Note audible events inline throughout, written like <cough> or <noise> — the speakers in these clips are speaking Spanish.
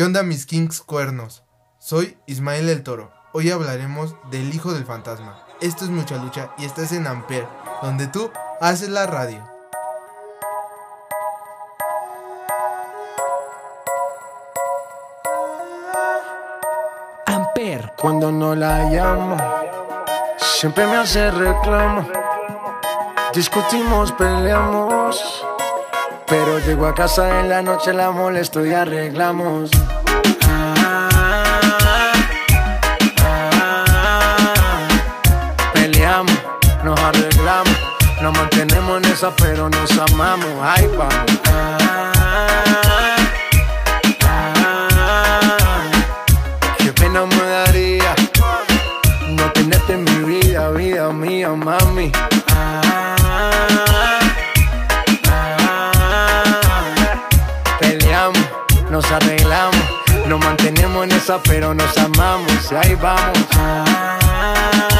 ¿Qué onda mis kings cuernos? Soy Ismael el Toro. Hoy hablaremos del hijo del fantasma. Esto es mucha lucha y estás en Amper, donde tú haces la radio. Amper. Cuando no la llamo, siempre me hace reclamo. Discutimos, peleamos. Pero llego a casa en la noche, la molesto y arreglamos. Peleamos, nos arreglamos. Nos mantenemos en esa, pero nos amamos. Ay, qué pena me daría no tenerte en mi vida, vida mía, mami. Nos mantenemos en esa, pero nos amamos. Y ahí vamos.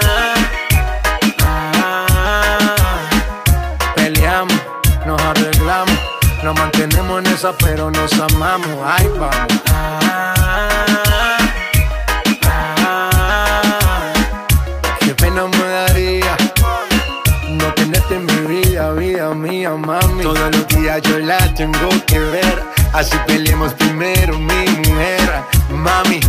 nos mantenemos en esa, pero nos amamos. Ahí vamos. Qué pena me daría no tenerte en mi vida, vida mía, mami. Todos los días yo la tengo que ver. Así peleemos primero, mi mujer. Mami,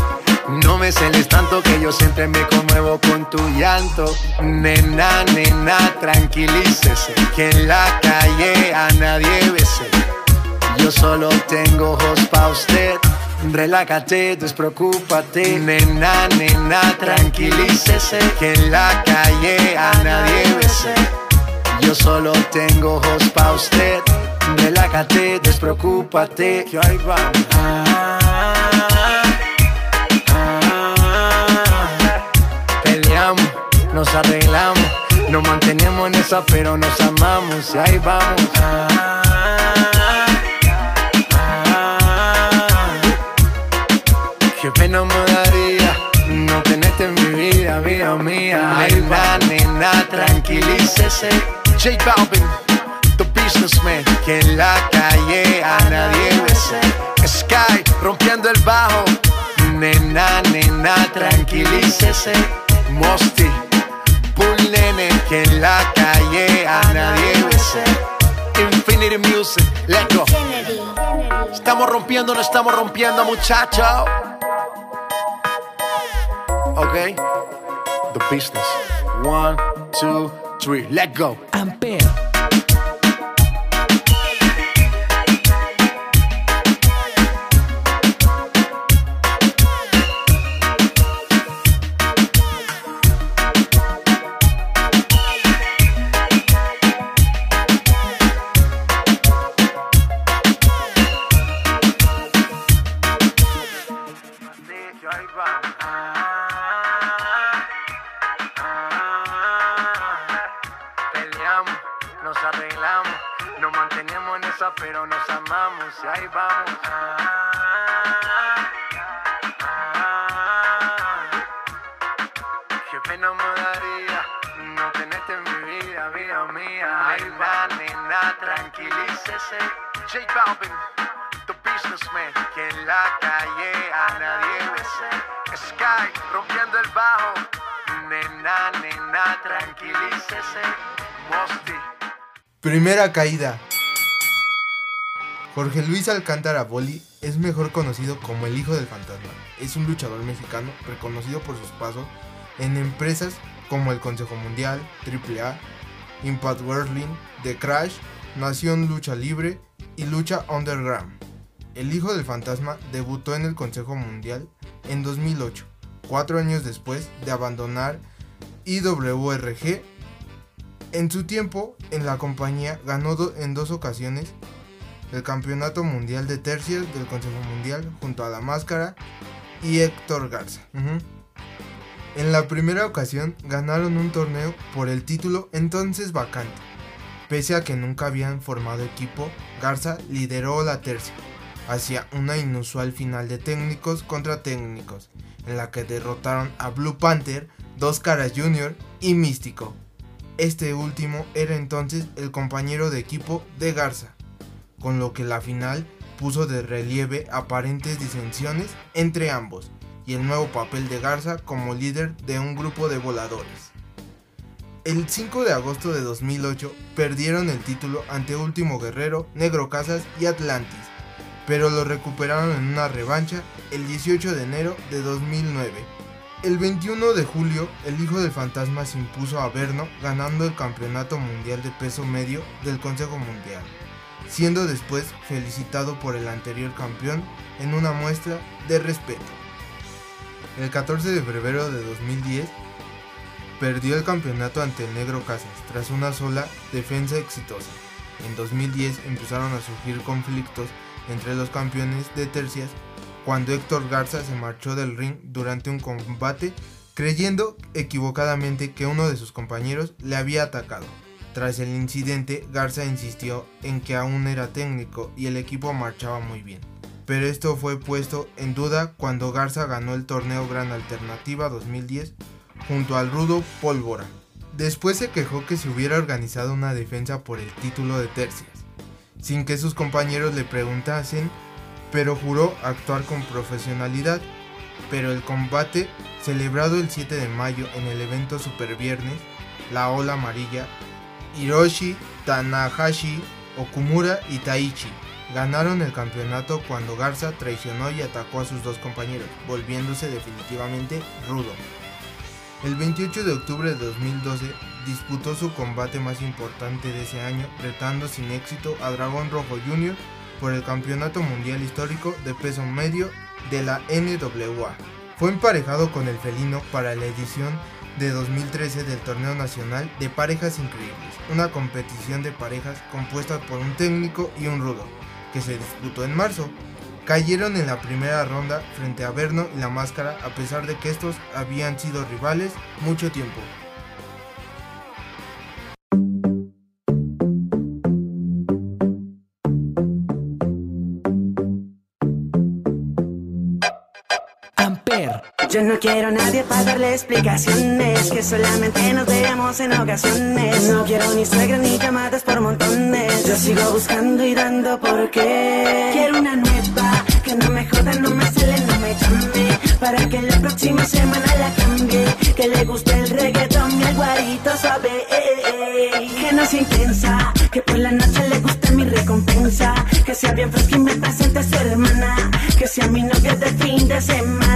no me celes tanto que yo siempre me conmuevo con tu llanto. Nena, nena, tranquilícese. Que en la calle a nadie bese. Yo solo tengo ojos pa' usted. Relájate, despreocúpate. Nena, nena, tranquilícese. Que en la calle a nadie bese. Yo solo tengo ojos pa' usted. Relájate, despreocúpate. Que ahí vamos. Peleamos, nos arreglamos, nos mantenemos en esa, pero nos amamos. Y ahí vamos. Qué pena me daría no tenerte en mi vida, vida mía. Ahí va, nena, tranquilícese. J Balvin, the businessman. Que en la calle a nadie bese. Sky, rompiendo el bajo. Nena, nena, tranquilícese. Mosty, la calle a nadie bese. Infinity Music, let's go. Estamos rompiendo, no estamos rompiendo, muchacho. Ok, the business. One, two, three, let's go. Amper. Pena me daría no tenerte en mi vida, vida mía. Nena, tranquilícese. J Balvin, the businessman. Que en la calle a nadie bese. Sky, rompiendo el bajo. Nena, nena, tranquilícese. Mosty. Primera caída. Jorge Luis Alcántara Boli es mejor conocido como el hijo del fantasma. Es un luchador mexicano reconocido por sus pasos en empresas como el Consejo Mundial, AAA, Impact Wrestling, The Crash, Nación Lucha Libre y Lucha Underground. El hijo del fantasma debutó en el Consejo Mundial en 2008, cuatro años después de abandonar IWRG. En su tiempo en la compañía ganó en dos ocasiones el Campeonato Mundial de Tercios del Consejo Mundial junto a La Máscara y Héctor Garza. En la primera ocasión ganaron un torneo por el título entonces vacante. Pese a que nunca habían formado equipo, Garza lideró la tercia hacia una inusual final de técnicos contra técnicos, en la que derrotaron a Blue Panther, Dos Caras Jr. y Místico. Este último era entonces el compañero de equipo de Garza, con lo que la final puso de relieve aparentes disensiones entre ambos y el nuevo papel de Garza como líder de un grupo de voladores. El 5 de agosto de 2008 perdieron el título ante Último Guerrero, Negro Casas y Atlantis, pero lo recuperaron en una revancha el 18 de enero de 2009. El 21 de julio, el Hijo del Fantasma se impuso a Berno ganando el Campeonato Mundial de Peso Medio del Consejo Mundial, siendo después felicitado por el anterior campeón en una muestra de respeto. El 14 de febrero de 2010, perdió el campeonato ante el Negro Casas tras una sola defensa exitosa. En 2010 empezaron a surgir conflictos entre los campeones de tercias cuando Héctor Garza se marchó del ring durante un combate creyendo equivocadamente que uno de sus compañeros le había atacado. Tras el incidente, Garza insistió en que aún era técnico y el equipo marchaba muy bien. Pero esto fue puesto en duda cuando Garza ganó el torneo Gran Alternativa 2010 junto al rudo Pólvora. Después se quejó que se hubiera organizado una defensa por el título de tercias, sin que sus compañeros le preguntasen, pero juró actuar con profesionalidad. Pero el combate, celebrado el 7 de mayo en el evento Super Viernes, la Ola Amarilla, Hiroshi, Tanahashi, Okumura y Taichi ganaron el campeonato cuando Garza traicionó y atacó a sus dos compañeros, volviéndose definitivamente rudo. El 28 de octubre de 2012 disputó su combate más importante de ese año, retando sin éxito a Dragón Rojo Jr. por el Campeonato Mundial Histórico de Peso Medio de la NWA. Fue emparejado con el felino para la edición de 2013 del Torneo Nacional de Parejas Increíbles, una competición de parejas compuesta por un técnico y un rudo, que se disputó en marzo cayeron en la primera ronda frente a Verno y la Máscara a pesar de que estos habían sido rivales mucho tiempo. Yo no quiero a nadie para darle explicaciones, que solamente nos veamos en ocasiones. No quiero ni suegra ni llamadas por montones. Yo sigo buscando y dando porque quiero una nueva que no me joda, no me cele, no me llame. Para que la próxima semana la cambie. Que le guste el reggaetón y el guarito suave. Que no sea intensa, que por la noche le guste mi recompensa. Que sea bien fresca y me presente a su hermana. Que sea mi novia de fin de semana.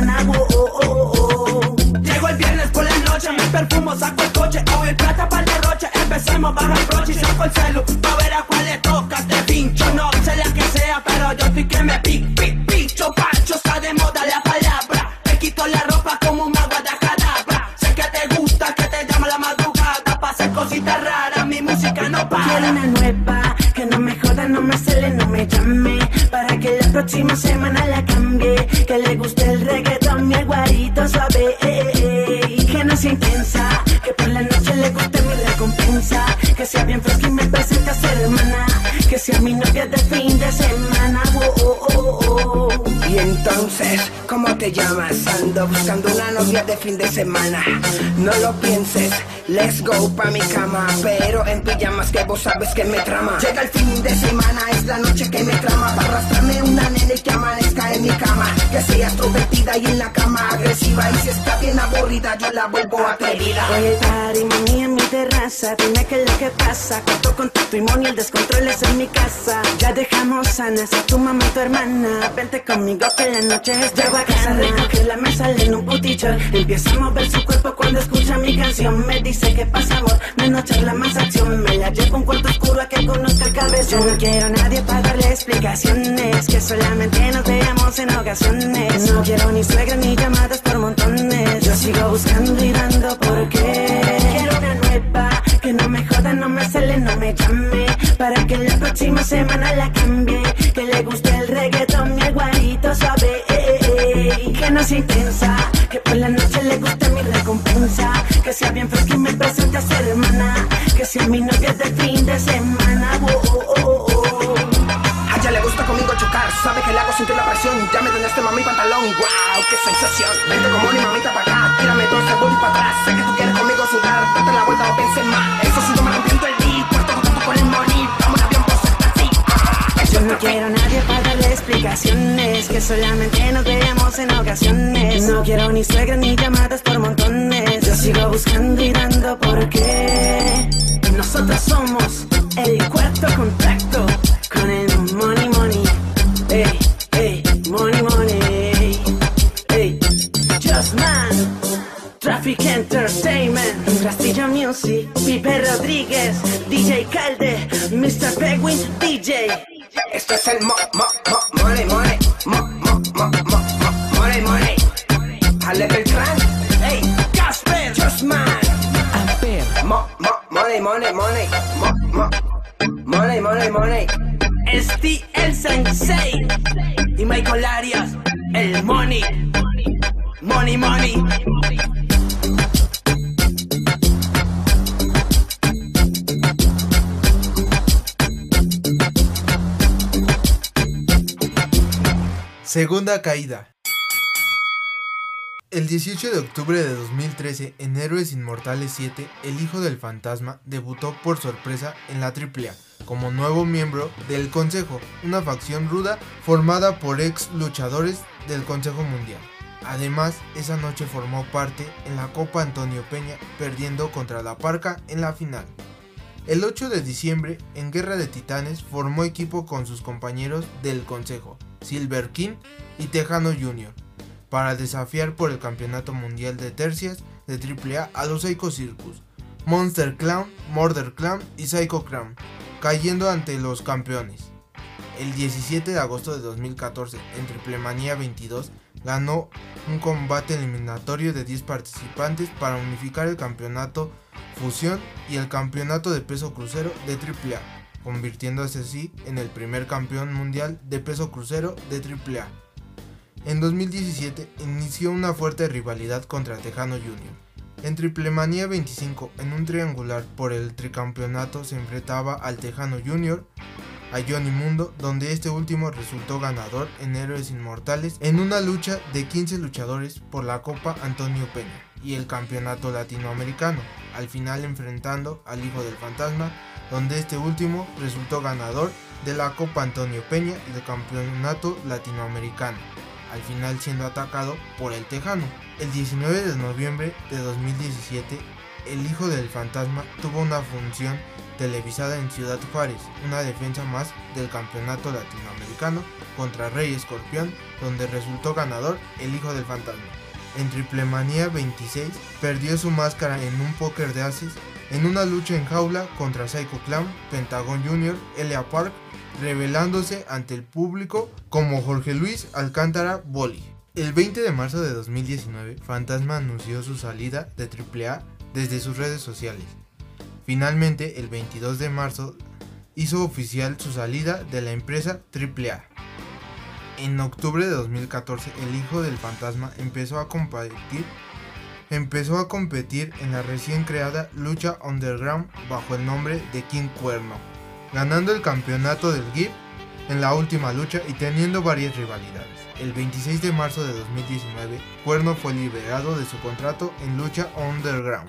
Empecemos, baja el broche y saco el celu, pa' ver a cuál le toca, te pincho, no sé la que sea, pero yo estoy que me pic, pic, picho, pancho, está de moda la palabra, te quito la ropa como un agua de cadabra, sé que te gusta, que te llama la madrugada, pa' hacer cositas raras, mi música no para. Quiero una nueva, que no me joda, no me cele, no me llame. Para que la próxima semana la cambie. Que le guste el reggaetón y el guarito suave. eh, eh, eh. Que no sea intensa, mi novia de fin de semana. Oh, oh, oh, oh. Entonces, ¿cómo te llamas? Ando buscando una novia de fin de semana. No lo pienses, let's go pa' mi cama. Pero en pijamas que vos sabes que me trama. Llega el fin de semana, es la noche que me trama. Para arrastrarme una nena y que amanezca en mi cama. Que sea extrovertida y en la cama agresiva. Y si está bien aburrida, yo la vuelvo atrevida. Hoy el party, mami, en mi terraza Dime qué es lo que pasa Cuento con tu y el descontrol es en mi casa Ya dejamos sanas a tu mamá y tu hermana Vente conmigo que la noche es de bacana Recoge la mesa, en un putillón Empieza a mover su cuerpo cuando escucha mi canción. Me dice que pasa amor, menos charla, más acción. Me la llevo a un cuarto oscuro a que conozca el cabezón. Yo no quiero a nadie para darle explicaciones. Que solamente nos veamos en ocasiones. No quiero ni suegra ni llamadas por montones. Yo sigo buscando y dando porque Quiero una nueva que no me joda, no me cele, no me llame para que la próxima semana la cambie. Que le guste el reggaetón y el guarito suave. Eh, eh, eh. Que no sea intensa, que por la noche le guste mi recompensa. Que sea bien fresca y me presente a su hermana. Que sea mi novia de fin de semana. Oh, oh, oh, oh. Ella le gusta conmigo chocar, sabe que le hago sentir la presión. Ya me este mami pantalón, wow, qué sensación. Vente como ni mamita para acá, tírame dos segundos para atrás. Sé que tú quieres conmigo sudar, date la vuelta, no pienses más. Eso sí, yo me arrepiento el día, el money. Vamos a avión por ser así. Yo no quiero a nadie para darle explicaciones Que solamente nos veamos en ocasiones No quiero ni suegras ni llamadas por montones Yo sigo buscando y dando por qué Nosotros somos el cuarto contacto Con el money money Ey, Traffic Entertainment, Castillo Music, Pipe Rodríguez, DJ Calde, Mr. Penguin, DJ. Esto es el mo, mo, mo, money, money, mo, mo, mo, mo, mo, money, money. Ale Beltrán, hey, Casper, Just Man. Mo, mo, money, money, money, mo, mo, money, money, money. Esti el Sensei y Michael Arias, el Money. Money, money. Segunda caída. El 18 de octubre de 2013, en Héroes Inmortales 7, el Hijo del Fantasma debutó por sorpresa en la AAA como nuevo miembro del Consejo, una facción ruda formada por ex luchadores del Consejo Mundial. Además, esa noche formó parte en la Copa Antonio Peña, perdiendo contra La Parca en la final. El 8 de diciembre, en Guerra de Titanes, formó equipo con sus compañeros del Consejo, Silver King y Tejano Jr., para desafiar por el Campeonato Mundial de Tercias de AAA a los Psycho Circus, Monster Clown, Murder Clown y Psycho Clown, cayendo ante los campeones. El 17 de agosto de 2014, en Triplemanía 22, ganó un combate eliminatorio de 10 participantes para unificar el campeonato Fusión y el campeonato de peso crucero de AAA, convirtiéndose así en el primer campeón mundial de peso crucero de AAA. En 2017 inició una fuerte rivalidad contra Tejano Jr. En Triplemanía 25, en un triangular por el tricampeonato, se enfrentaba al Tejano Jr., a Johnny Mundo, donde este último resultó ganador en Héroes Inmortales en una lucha de 15 luchadores por la Copa Antonio Peña y el Campeonato Latinoamericano, al final enfrentando al Hijo del Fantasma, donde este último resultó ganador de la Copa Antonio Peña y del Campeonato Latinoamericano, al final siendo atacado por el Tejano. El 19 de noviembre de 2017, el Hijo del Fantasma tuvo una función televisada en Ciudad Juárez, una defensa más del campeonato latinoamericano contra Rey Escorpión, donde resultó ganador el Hijo del Fantasma. En Triplemanía 26 perdió su máscara en un póker de ases en una lucha en jaula contra Psycho Clown, Pentagon Jr., Elia Park, revelándose ante el público como Jorge Luis Alcántara Boli. El 20 de marzo de 2019, Fantasma anunció su salida de AAA desde sus redes sociales. Finalmente, el 22 de marzo, hizo oficial su salida de la empresa AAA. En octubre de 2014, el hijo del fantasma empezó a competir, empezó a competir en la recién creada lucha underground bajo el nombre de King Cuerno, ganando el campeonato del GIF en la última lucha y teniendo varias rivalidades. El 26 de marzo de 2019, Cuerno fue liberado de su contrato en lucha underground.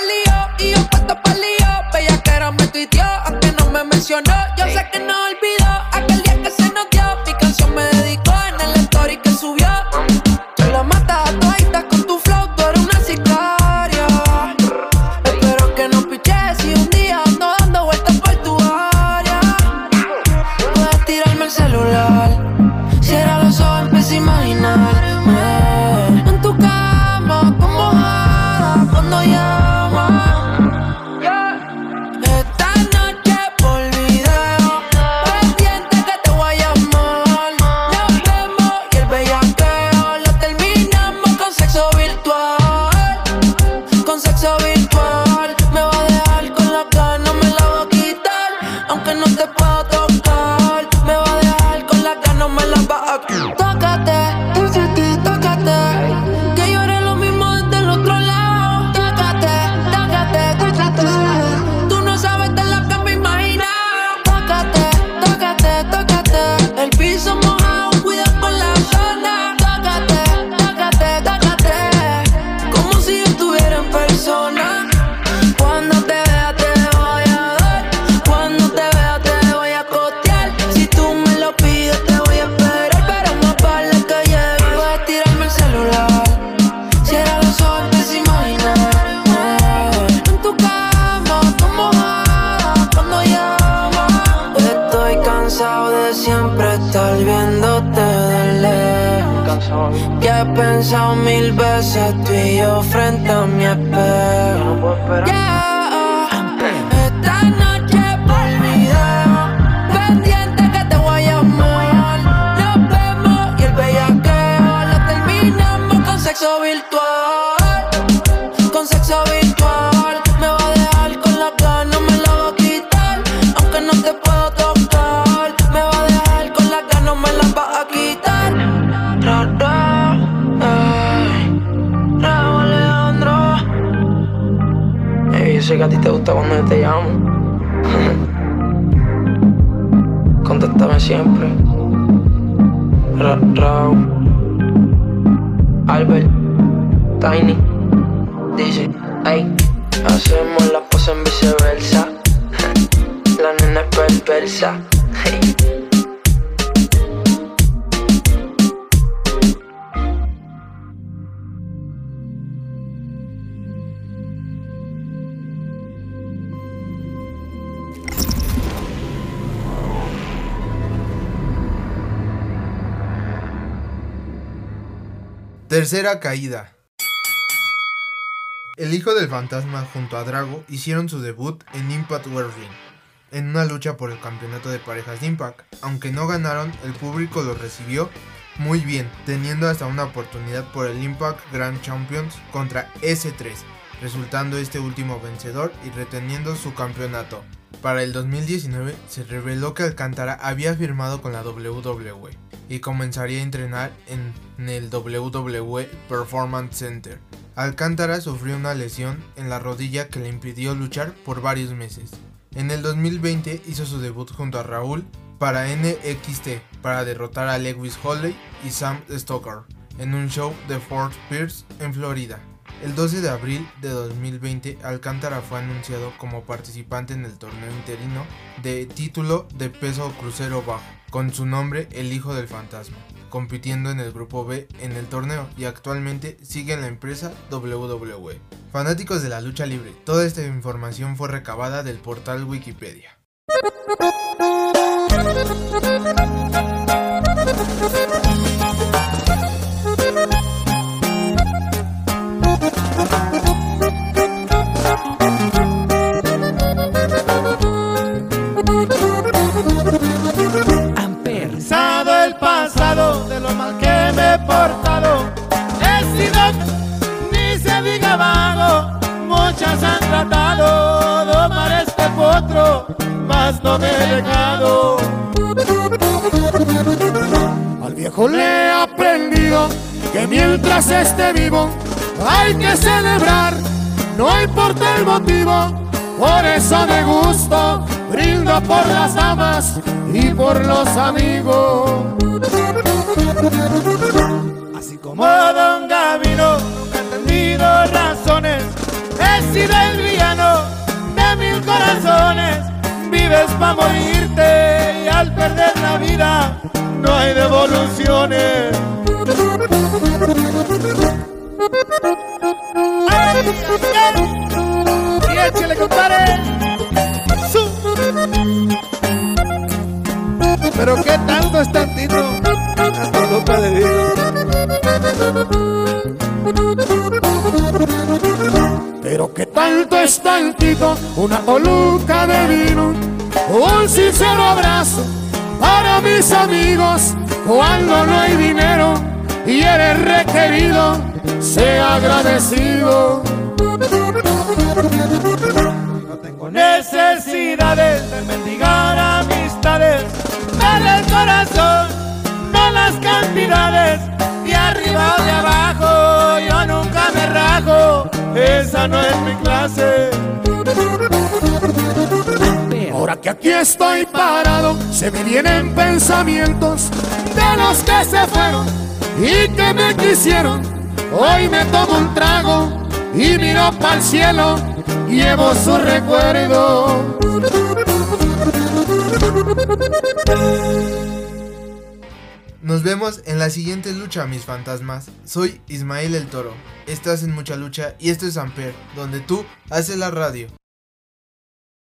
early siempre. Ra Raúl, Albert, Tiny, dice, ay, hacemos la pose en viceversa. <laughs> La nena es perversa. Tercera caída. El hijo del fantasma junto a Drago hicieron su debut en Impact Wrestling, en una lucha por el campeonato de parejas de Impact. Aunque no ganaron, el público los recibió muy bien, teniendo hasta una oportunidad por el Impact Grand Champions contra S3, resultando este último vencedor y reteniendo su campeonato. Para el 2019 se reveló que Alcántara había firmado con la WWE y comenzaría a entrenar en el WWE Performance Center. Alcántara sufrió una lesión en la rodilla que le impidió luchar por varios meses. En el 2020 hizo su debut junto a Raúl para NXT para derrotar a Lewis Holley y Sam Stoker en un show de Fort Pierce en Florida. El 12 de abril de 2020, Alcántara fue anunciado como participante en el torneo interino de título de peso crucero bajo, con su nombre El Hijo del Fantasma, compitiendo en el grupo B en el torneo y actualmente sigue en la empresa WWE. Fanáticos de la lucha libre, toda esta información fue recabada del portal Wikipedia. Al viejo le he aprendido que mientras esté vivo hay que celebrar, no importa el motivo, por eso de gusto brindo por las damas y por los amigos. Así como Don Gavino nunca ha entendido razones he sido el villano de mil corazones. Vive vives para morirte y al perder la vida no hay devoluciones. Y échale, compadre. Su. Pero qué tanto es tantito. Hasta loca de vino. Pero qué tanto es tantito. Una coluca de vino. Un sincero abrazo para mis amigos cuando no hay dinero y eres requerido, sea agradecido. No tengo necesidades de mendigar amistades, dale el corazón, no las cantidades, de arriba o de abajo, yo nunca me rajo, esa no es mi clase. Que aquí estoy parado, se me vienen pensamientos de los que se fueron y que me quisieron. Hoy me tomo un trago y miro para el cielo, llevo su recuerdo. Nos vemos en la siguiente lucha, mis fantasmas. Soy Ismael el Toro. Estás en mucha lucha y esto es Amper, donde tú haces la radio.